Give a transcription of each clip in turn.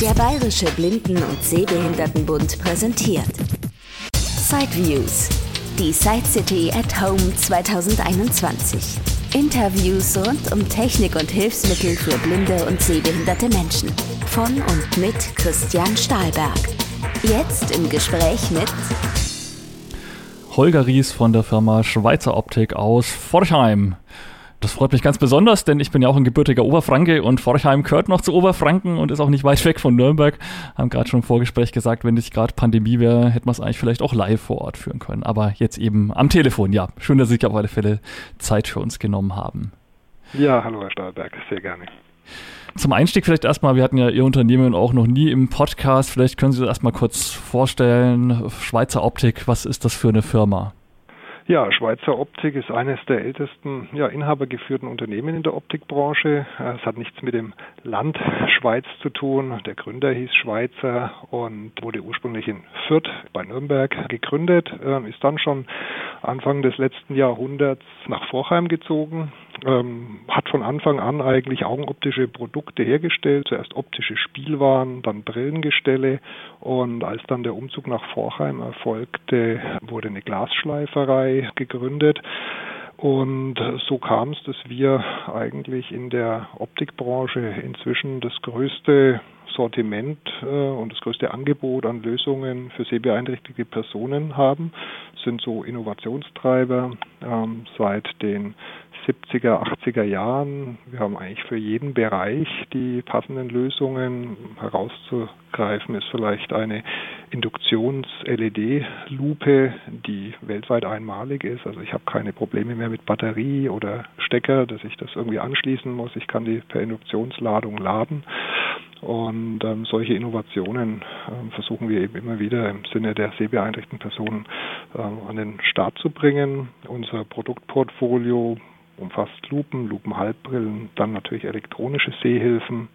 Der Bayerische Blinden- und Sehbehindertenbund präsentiert Sideviews, die Side City at Home 2021. Interviews rund um Technik und Hilfsmittel für blinde und sehbehinderte Menschen. Von und mit Christian Stahlberg. Jetzt im Gespräch mit Holger Ries von der Firma Schweizer Optik aus Forchheim. Das freut mich ganz besonders, denn ich bin ja auch ein gebürtiger Oberfranke und Forchheim gehört noch zu Oberfranken und ist auch nicht weit weg von Nürnberg. Haben gerade schon im Vorgespräch gesagt, wenn nicht gerade Pandemie wäre, hätten wir es eigentlich vielleicht auch live vor Ort führen können. Aber jetzt eben am Telefon, ja. Schön, dass Sie sich auf alle Fälle Zeit für uns genommen haben. Ja, hallo Herr Stahlberg, sehr gerne. Zum Einstieg vielleicht erstmal, wir hatten ja Ihr Unternehmen auch noch nie im Podcast. Vielleicht können Sie das erstmal kurz vorstellen. Schweizer Optik, was ist das für eine Firma? Ja, Schweizer Optik ist eines der ältesten ja, inhabergeführten Unternehmen in der Optikbranche. Es hat nichts mit dem Land Schweiz zu tun. Der Gründer hieß Schweizer und wurde ursprünglich in Fürth bei Nürnberg gegründet, ähm, ist dann schon Anfang des letzten Jahrhunderts nach Vorheim gezogen, ähm, hat von Anfang an eigentlich augenoptische Produkte hergestellt, zuerst optische Spielwaren, dann Brillengestelle und als dann der Umzug nach Vorheim erfolgte, wurde eine Glasschleiferei gegründet. Und so kam es, dass wir eigentlich in der Optikbranche inzwischen das größte Sortiment äh, und das größte Angebot an Lösungen für sehbeeinträchtigte Personen haben, sind so Innovationstreiber ähm, seit den 70er, 80er Jahren. Wir haben eigentlich für jeden Bereich die passenden Lösungen. Herauszugreifen ist vielleicht eine Induktions-LED-Lupe, die weltweit einmalig ist. Also ich habe keine Probleme mehr mit Batterie oder Stecker, dass ich das irgendwie anschließen muss. Ich kann die per Induktionsladung laden. Und ähm, solche Innovationen ähm, versuchen wir eben immer wieder im Sinne der sehbeeinträchtigten Personen ähm, an den Start zu bringen. Unser Produktportfolio umfasst Lupen, Lupenhalbbrillen, dann natürlich elektronische Sehhilfen,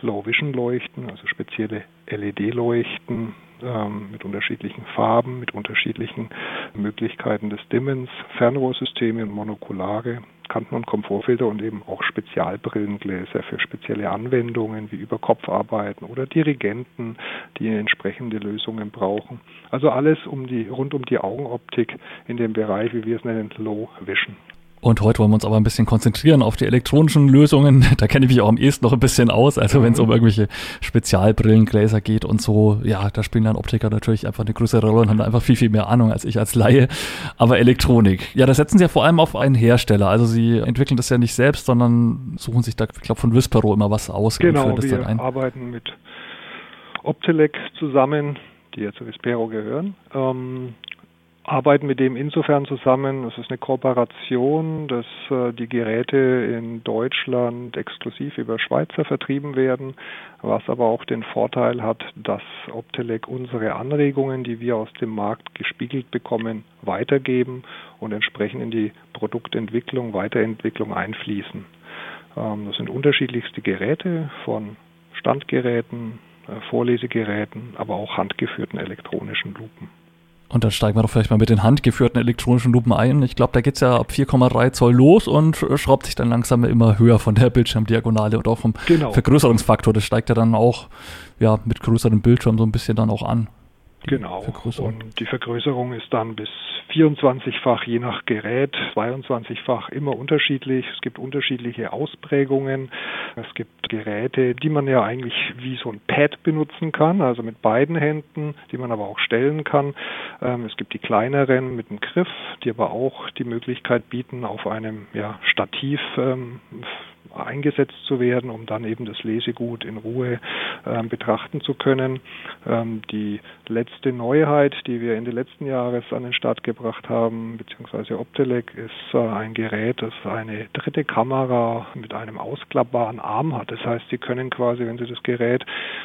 Low-Vision-Leuchten, also spezielle LED-Leuchten ähm, mit unterschiedlichen Farben, mit unterschiedlichen Möglichkeiten des Dimmens, Fernrohrsysteme und Monokulare, Kanten- und Komfortfilter und eben auch Spezialbrillengläser für spezielle Anwendungen wie Überkopfarbeiten oder Dirigenten, die entsprechende Lösungen brauchen. Also alles um die, rund um die Augenoptik in dem Bereich, wie wir es nennen, Low Vision. Und heute wollen wir uns aber ein bisschen konzentrieren auf die elektronischen Lösungen. Da kenne ich mich auch am ehesten noch ein bisschen aus. Also wenn es um irgendwelche Spezialbrillengläser geht und so, ja, da spielen dann Optiker natürlich einfach eine größere Rolle und haben da einfach viel, viel mehr Ahnung als ich als Laie. Aber Elektronik, ja, da setzen sie ja vor allem auf einen Hersteller. Also sie entwickeln das ja nicht selbst, sondern suchen sich da, ich glaube, von Vispero immer was aus. Genau, wir arbeiten mit Optelec zusammen, die ja zu Vispero gehören. Ähm, arbeiten mit dem insofern zusammen, es ist eine Kooperation, dass äh, die Geräte in Deutschland exklusiv über Schweizer vertrieben werden, was aber auch den Vorteil hat, dass Optelec unsere Anregungen, die wir aus dem Markt gespiegelt bekommen, weitergeben und entsprechend in die Produktentwicklung, Weiterentwicklung einfließen. Ähm, das sind unterschiedlichste Geräte von Standgeräten, äh, Vorlesegeräten, aber auch handgeführten elektronischen Lupen. Und dann steigen wir doch vielleicht mal mit den handgeführten elektronischen Lupen ein. Ich glaube, da geht es ja ab 4,3 Zoll los und schraubt sich dann langsam immer höher von der Bildschirmdiagonale und auch vom genau. Vergrößerungsfaktor. Das steigt ja dann auch ja, mit größerem Bildschirm so ein bisschen dann auch an. Genau. Und die Vergrößerung ist dann bis 24-fach je nach Gerät, 22-fach immer unterschiedlich. Es gibt unterschiedliche Ausprägungen. Es gibt Geräte, die man ja eigentlich wie so ein Pad benutzen kann, also mit beiden Händen, die man aber auch stellen kann. Ähm, es gibt die kleineren mit dem Griff, die aber auch die Möglichkeit bieten, auf einem ja, Stativ ähm, eingesetzt zu werden, um dann eben das Lesegut in Ruhe äh, betrachten zu können. Ähm, die letzte Neuheit, die wir Ende letzten Jahres an den Start gebracht haben, beziehungsweise Optelec, ist äh, ein Gerät, das eine dritte Kamera mit einem ausklappbaren Arm hat. Das heißt, Sie können quasi, wenn Sie das Gerät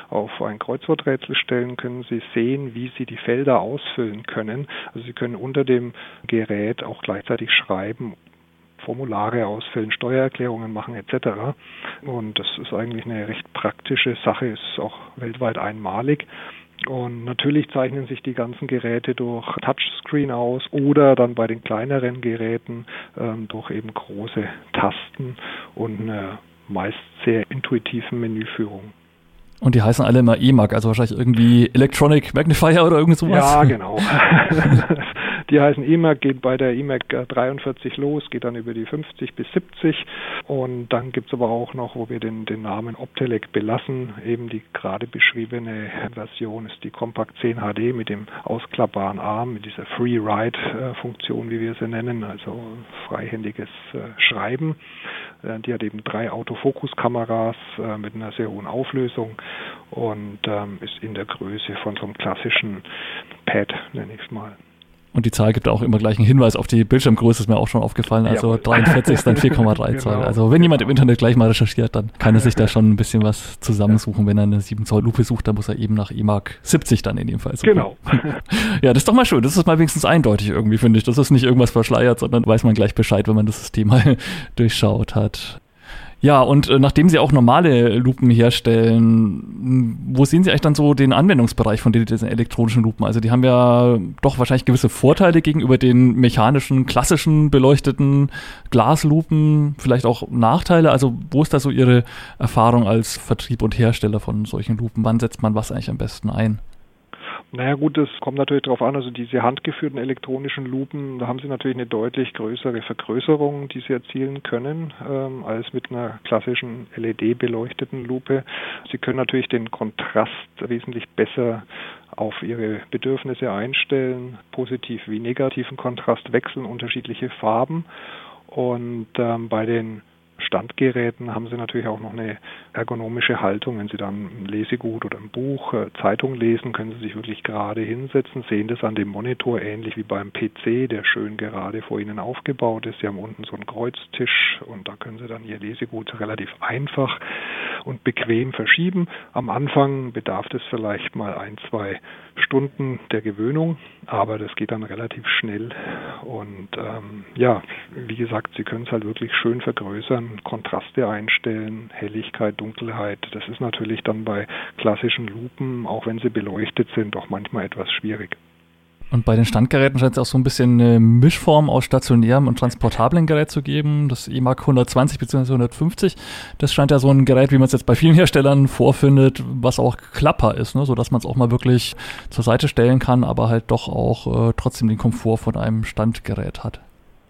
auf ein Kreuzworträtsel stellen, können Sie sehen, wie Sie die Felder ausfüllen können. Also Sie können unter dem Gerät auch gleichzeitig schreiben Formulare ausfüllen, Steuererklärungen machen etc. Und das ist eigentlich eine recht praktische Sache, ist auch weltweit einmalig. Und natürlich zeichnen sich die ganzen Geräte durch Touchscreen aus oder dann bei den kleineren Geräten ähm, durch eben große Tasten und eine meist sehr intuitiven Menüführung. Und die heißen alle immer EMAG, also wahrscheinlich irgendwie Electronic Magnifier oder irgend sowas. Ja, genau. die heißen EMAG, geht bei der EMAG 43 los, geht dann über die 50 bis 70. Und dann gibt es aber auch noch, wo wir den, den Namen Optelec belassen, eben die gerade beschriebene Version ist die Compact 10 HD mit dem ausklappbaren Arm, mit dieser Free Write-Funktion, wie wir sie nennen, also freihändiges äh, Schreiben. Äh, die hat eben drei Autofokuskameras äh, mit einer sehr hohen Auflösung und ähm, ist in der Größe von so einem klassischen Pad, nenne ich es mal. Und die Zahl gibt auch immer gleich einen Hinweis auf die Bildschirmgröße, ist mir auch schon aufgefallen. Also Jawohl. 43 ist dann 4,3 genau. Zoll. Also wenn jemand im Internet gleich mal recherchiert, dann kann er sich da schon ein bisschen was zusammensuchen. Wenn er eine 7 Zoll Lupe sucht, dann muss er eben nach EMAG 70 dann in dem Fall suchen. Genau. ja, das ist doch mal schön. Das ist mal wenigstens eindeutig irgendwie, finde ich. Das ist nicht irgendwas verschleiert, sondern weiß man gleich Bescheid, wenn man das System mal durchschaut hat. Ja, und äh, nachdem Sie auch normale Lupen herstellen, wo sehen Sie eigentlich dann so den Anwendungsbereich von diesen elektronischen Lupen? Also die haben ja doch wahrscheinlich gewisse Vorteile gegenüber den mechanischen, klassischen beleuchteten Glaslupen, vielleicht auch Nachteile. Also wo ist da so Ihre Erfahrung als Vertrieb und Hersteller von solchen Lupen? Wann setzt man was eigentlich am besten ein? Naja gut, das kommt natürlich darauf an, also diese handgeführten elektronischen Lupen, da haben sie natürlich eine deutlich größere Vergrößerung, die sie erzielen können, ähm, als mit einer klassischen LED-beleuchteten Lupe. Sie können natürlich den Kontrast wesentlich besser auf ihre Bedürfnisse einstellen, positiv wie negativen Kontrast wechseln, unterschiedliche Farben. Und ähm, bei den Standgeräten haben Sie natürlich auch noch eine ergonomische Haltung. Wenn Sie dann ein Lesegut oder ein Buch, äh, Zeitung lesen, können Sie sich wirklich gerade hinsetzen, sehen das an dem Monitor ähnlich wie beim PC, der schön gerade vor Ihnen aufgebaut ist. Sie haben unten so einen Kreuztisch und da können Sie dann Ihr Lesegut relativ einfach und bequem verschieben. Am Anfang bedarf es vielleicht mal ein, zwei Stunden der Gewöhnung, aber das geht dann relativ schnell. Und ähm, ja, wie gesagt, Sie können es halt wirklich schön vergrößern, Kontraste einstellen, Helligkeit, Dunkelheit. Das ist natürlich dann bei klassischen Lupen, auch wenn sie beleuchtet sind, auch manchmal etwas schwierig. Und bei den Standgeräten scheint es auch so ein bisschen eine Mischform aus stationärem und transportablen Gerät zu geben. Das eMark 120 bzw. 150, das scheint ja so ein Gerät, wie man es jetzt bei vielen Herstellern vorfindet, was auch klapper ist, ne? sodass man es auch mal wirklich zur Seite stellen kann, aber halt doch auch äh, trotzdem den Komfort von einem Standgerät hat.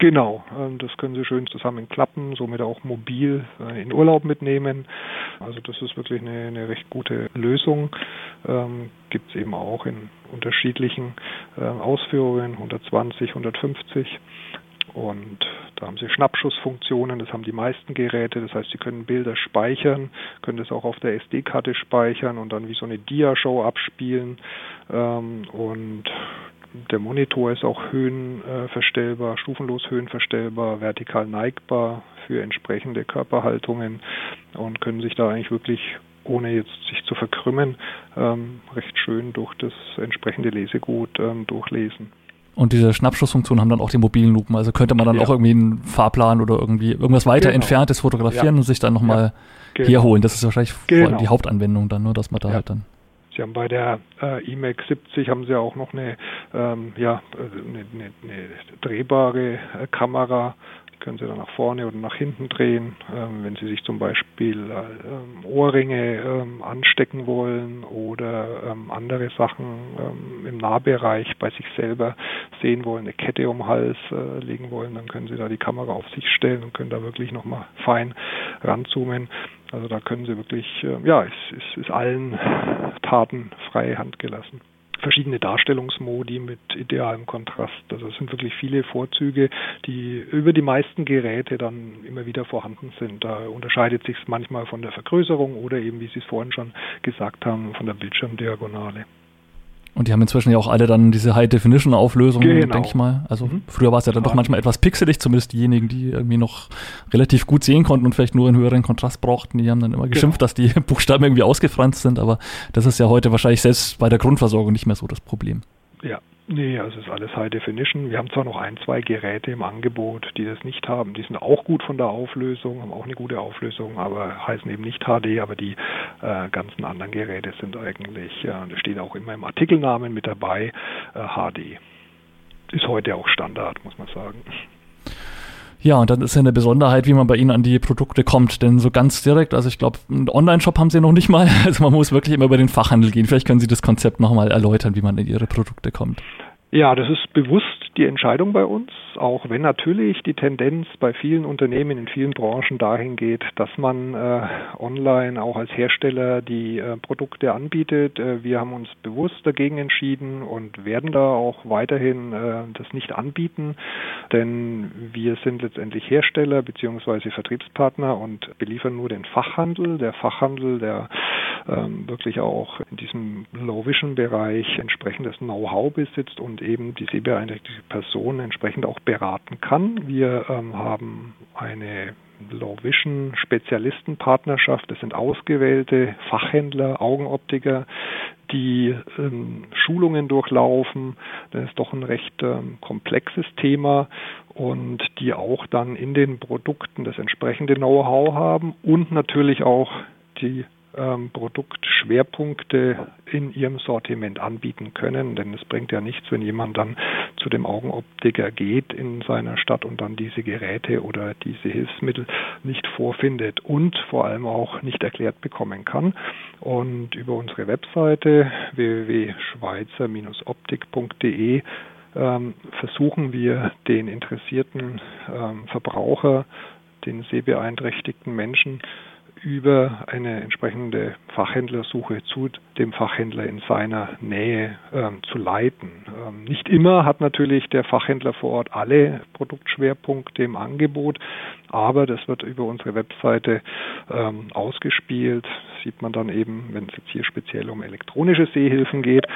Genau, ähm, das können Sie schön zusammenklappen, somit auch mobil äh, in Urlaub mitnehmen. Also das ist wirklich eine, eine recht gute Lösung. Ähm, Gibt es eben auch in unterschiedlichen äh, Ausführungen, 120, 150. Und da haben Sie Schnappschussfunktionen, das haben die meisten Geräte. Das heißt, Sie können Bilder speichern, können das auch auf der SD-Karte speichern und dann wie so eine Dia-Show abspielen. Ähm, und der Monitor ist auch höhenverstellbar, stufenlos höhenverstellbar, vertikal neigbar für entsprechende Körperhaltungen und können sich da eigentlich wirklich ohne jetzt sich zu verkrümmen, ähm, recht schön durch das entsprechende Lesegut ähm, durchlesen. Und diese Schnappschussfunktion haben dann auch die mobilen Lupen. Also könnte man dann ja. auch irgendwie einen Fahrplan oder irgendwie irgendwas weiter genau. entferntes fotografieren ja. und sich dann nochmal ja. genau. herholen. Das ist wahrscheinlich genau. die Hauptanwendung dann, nur dass man da halt dann Sie haben bei der äh, IMAX 70 haben Sie auch noch eine, ähm, ja, eine, eine, eine drehbare äh, Kamera. Können Sie dann nach vorne oder nach hinten drehen. Ähm, wenn Sie sich zum Beispiel äh, Ohrringe ähm, anstecken wollen oder ähm, andere Sachen ähm, im Nahbereich bei sich selber sehen wollen, eine Kette um den Hals äh, legen wollen, dann können Sie da die Kamera auf sich stellen und können da wirklich nochmal fein ranzoomen. Also da können Sie wirklich, äh, ja, es, es ist allen Taten freie Hand gelassen verschiedene Darstellungsmodi mit idealem Kontrast. Also es sind wirklich viele Vorzüge, die über die meisten Geräte dann immer wieder vorhanden sind. Da unterscheidet sich es manchmal von der Vergrößerung oder eben, wie Sie es vorhin schon gesagt haben, von der Bildschirmdiagonale. Und die haben inzwischen ja auch alle dann diese High-Definition-Auflösung, genau. denke ich mal. Also mhm. früher war es ja dann ja. doch manchmal etwas pixelig, zumindest diejenigen, die irgendwie noch relativ gut sehen konnten und vielleicht nur einen höheren Kontrast brauchten, die haben dann immer geschimpft, genau. dass die Buchstaben irgendwie ausgefranst sind, aber das ist ja heute wahrscheinlich selbst bei der Grundversorgung nicht mehr so das Problem. Ja, Nee, also es ist alles High Definition. Wir haben zwar noch ein, zwei Geräte im Angebot, die das nicht haben. Die sind auch gut von der Auflösung, haben auch eine gute Auflösung, aber heißen eben nicht HD, aber die äh, ganzen anderen Geräte sind eigentlich, äh, das steht auch immer im Artikelnamen mit dabei, äh, HD. Ist heute auch Standard, muss man sagen. Ja, und dann ist ja eine Besonderheit, wie man bei Ihnen an die Produkte kommt. Denn so ganz direkt, also ich glaube, einen Online-Shop haben Sie noch nicht mal. Also man muss wirklich immer über den Fachhandel gehen. Vielleicht können Sie das Konzept nochmal erläutern, wie man in Ihre Produkte kommt. Ja, das ist bewusst die Entscheidung bei uns, auch wenn natürlich die Tendenz bei vielen Unternehmen in vielen Branchen dahin geht, dass man äh, online auch als Hersteller die äh, Produkte anbietet. Äh, wir haben uns bewusst dagegen entschieden und werden da auch weiterhin äh, das nicht anbieten, denn wir sind letztendlich Hersteller bzw. Vertriebspartner und beliefern nur den Fachhandel. Der Fachhandel, der wirklich auch in diesem Low-Vision-Bereich entsprechendes Know-how besitzt und eben die sehbeeinträchtigte Person entsprechend auch beraten kann. Wir ähm, haben eine Low Vision Spezialistenpartnerschaft. Das sind ausgewählte Fachhändler, Augenoptiker, die ähm, Schulungen durchlaufen. Das ist doch ein recht ähm, komplexes Thema und die auch dann in den Produkten das entsprechende Know-how haben und natürlich auch die ähm, Produktschwerpunkte in ihrem Sortiment anbieten können. Denn es bringt ja nichts, wenn jemand dann zu dem Augenoptiker geht in seiner Stadt und dann diese Geräte oder diese Hilfsmittel nicht vorfindet und vor allem auch nicht erklärt bekommen kann. Und über unsere Webseite www.schweizer-optik.de ähm, versuchen wir den interessierten ähm, Verbraucher, den sehbeeinträchtigten Menschen über eine entsprechende Fachhändlersuche zu dem Fachhändler in seiner Nähe ähm, zu leiten. Ähm, nicht immer hat natürlich der Fachhändler vor Ort alle Produktschwerpunkte im Angebot, aber das wird über unsere Webseite ähm, ausgespielt. Sieht man dann eben, wenn es jetzt hier speziell um elektronische Sehhilfen geht,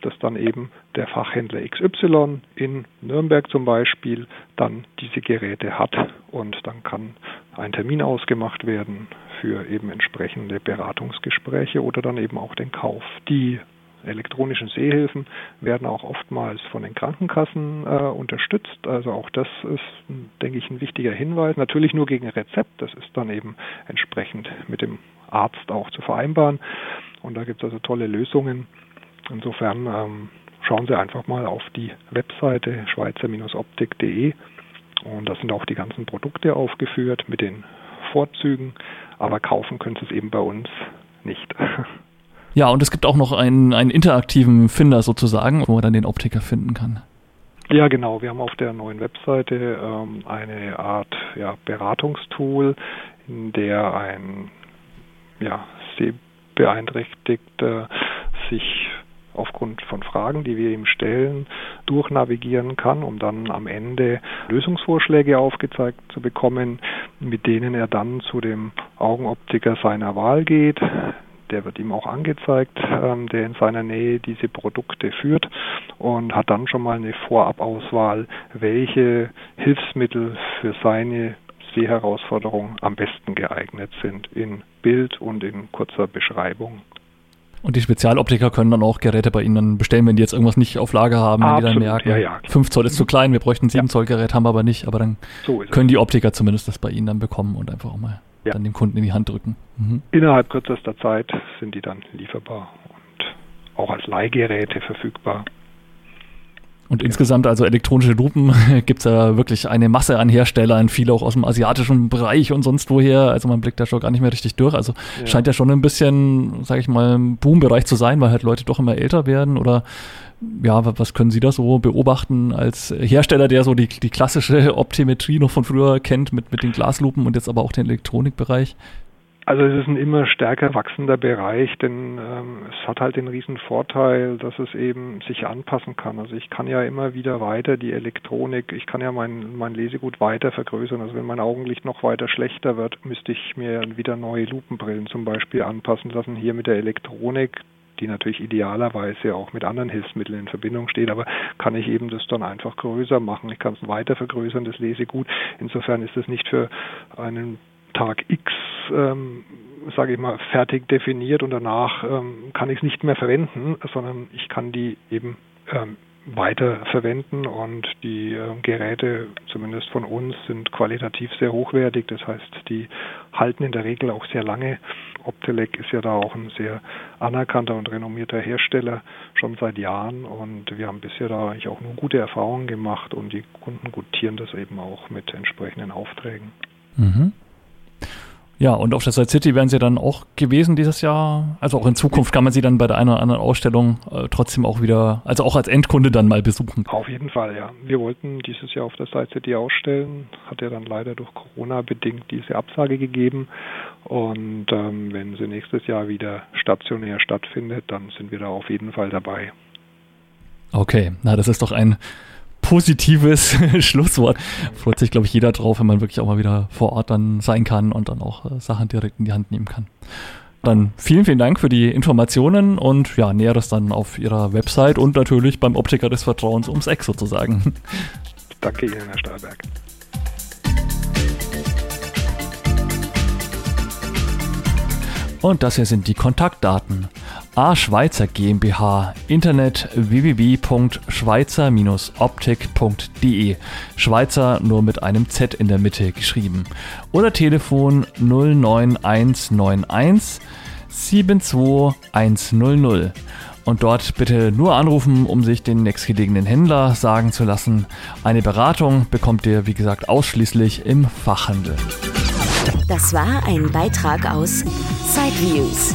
dass dann eben der Fachhändler XY in Nürnberg zum Beispiel dann diese Geräte hat und dann kann ein Termin ausgemacht werden für eben entsprechende Beratungsgespräche oder dann eben auch den Kauf. Die elektronischen Sehhilfen werden auch oftmals von den Krankenkassen äh, unterstützt. Also auch das ist, denke ich, ein wichtiger Hinweis. Natürlich nur gegen Rezept. Das ist dann eben entsprechend mit dem Arzt auch zu vereinbaren. Und da gibt es also tolle Lösungen. Insofern ähm, schauen Sie einfach mal auf die Webseite schweizer-optik.de und da sind auch die ganzen Produkte aufgeführt mit den Vorzügen, aber kaufen können Sie es eben bei uns nicht. Ja, und es gibt auch noch einen, einen interaktiven Finder sozusagen, wo man dann den Optiker finden kann. Ja, genau. Wir haben auf der neuen Webseite ähm, eine Art ja, Beratungstool, in der ein ja, sehbeeinträchtigter sich aufgrund von Fragen, die wir ihm stellen, durchnavigieren kann, um dann am Ende Lösungsvorschläge aufgezeigt zu bekommen, mit denen er dann zu dem Augenoptiker seiner Wahl geht. Der wird ihm auch angezeigt, ähm, der in seiner Nähe diese Produkte führt und hat dann schon mal eine Vorabauswahl, welche Hilfsmittel für seine Sehherausforderung am besten geeignet sind in Bild und in kurzer Beschreibung. Und die Spezialoptiker können dann auch Geräte bei Ihnen dann bestellen, wenn die jetzt irgendwas nicht auf Lager haben, wenn Absolut, die dann merken, ja, ja. 5 Zoll ist zu klein, wir bräuchten ein 7 Zoll Gerät, haben wir aber nicht, aber dann so können die Optiker zumindest das bei Ihnen dann bekommen und einfach auch mal ja. dann dem Kunden in die Hand drücken. Mhm. Innerhalb kürzester Zeit sind die dann lieferbar und auch als Leihgeräte verfügbar. Und ja. insgesamt, also elektronische Lupen, gibt es ja wirklich eine Masse an Herstellern, viele auch aus dem asiatischen Bereich und sonst woher. Also man blickt da schon gar nicht mehr richtig durch. Also ja. scheint ja schon ein bisschen, sage ich mal, ein Boombereich zu sein, weil halt Leute doch immer älter werden. Oder ja, was können Sie da so beobachten als Hersteller, der so die, die klassische Optimetrie noch von früher kennt mit, mit den Glaslupen und jetzt aber auch den Elektronikbereich? Also es ist ein immer stärker wachsender Bereich, denn ähm, es hat halt den riesen Vorteil, dass es eben sich anpassen kann. Also ich kann ja immer wieder weiter die Elektronik, ich kann ja mein, mein Lesegut weiter vergrößern. Also wenn mein Augenlicht noch weiter schlechter wird, müsste ich mir wieder neue Lupenbrillen zum Beispiel anpassen lassen. Hier mit der Elektronik, die natürlich idealerweise auch mit anderen Hilfsmitteln in Verbindung steht, aber kann ich eben das dann einfach größer machen. Ich kann es weiter vergrößern, das Lesegut. Insofern ist es nicht für einen Tag X, ähm, sage ich mal, fertig definiert und danach ähm, kann ich es nicht mehr verwenden, sondern ich kann die eben ähm, weiter verwenden und die äh, Geräte, zumindest von uns, sind qualitativ sehr hochwertig. Das heißt, die halten in der Regel auch sehr lange. Optelec ist ja da auch ein sehr anerkannter und renommierter Hersteller schon seit Jahren und wir haben bisher da eigentlich auch nur gute Erfahrungen gemacht und die Kunden gutieren das eben auch mit entsprechenden Aufträgen. Mhm. Ja, und auf der Side City wären sie dann auch gewesen dieses Jahr. Also auch in Zukunft kann man sie dann bei der einen oder anderen Ausstellung äh, trotzdem auch wieder, also auch als Endkunde dann mal besuchen. Auf jeden Fall, ja. Wir wollten dieses Jahr auf der Side City ausstellen, hat ja dann leider durch Corona bedingt diese Absage gegeben. Und ähm, wenn sie nächstes Jahr wieder stationär stattfindet, dann sind wir da auf jeden Fall dabei. Okay, na das ist doch ein positives Schlusswort. Freut sich, glaube ich, jeder drauf, wenn man wirklich auch mal wieder vor Ort dann sein kann und dann auch äh, Sachen direkt in die Hand nehmen kann. Dann vielen, vielen Dank für die Informationen und ja, Näheres dann auf Ihrer Website und natürlich beim Optiker des Vertrauens ums Eck sozusagen. Danke Ihnen, Herr Stahlberg. Und das hier sind die Kontaktdaten. A Schweizer GmbH, Internet www.schweizer-optik.de, Schweizer nur mit einem Z in der Mitte geschrieben. Oder Telefon 09191 72100. Und dort bitte nur anrufen, um sich den nächstgelegenen Händler sagen zu lassen. Eine Beratung bekommt ihr, wie gesagt, ausschließlich im Fachhandel. Das war ein Beitrag aus Sideviews,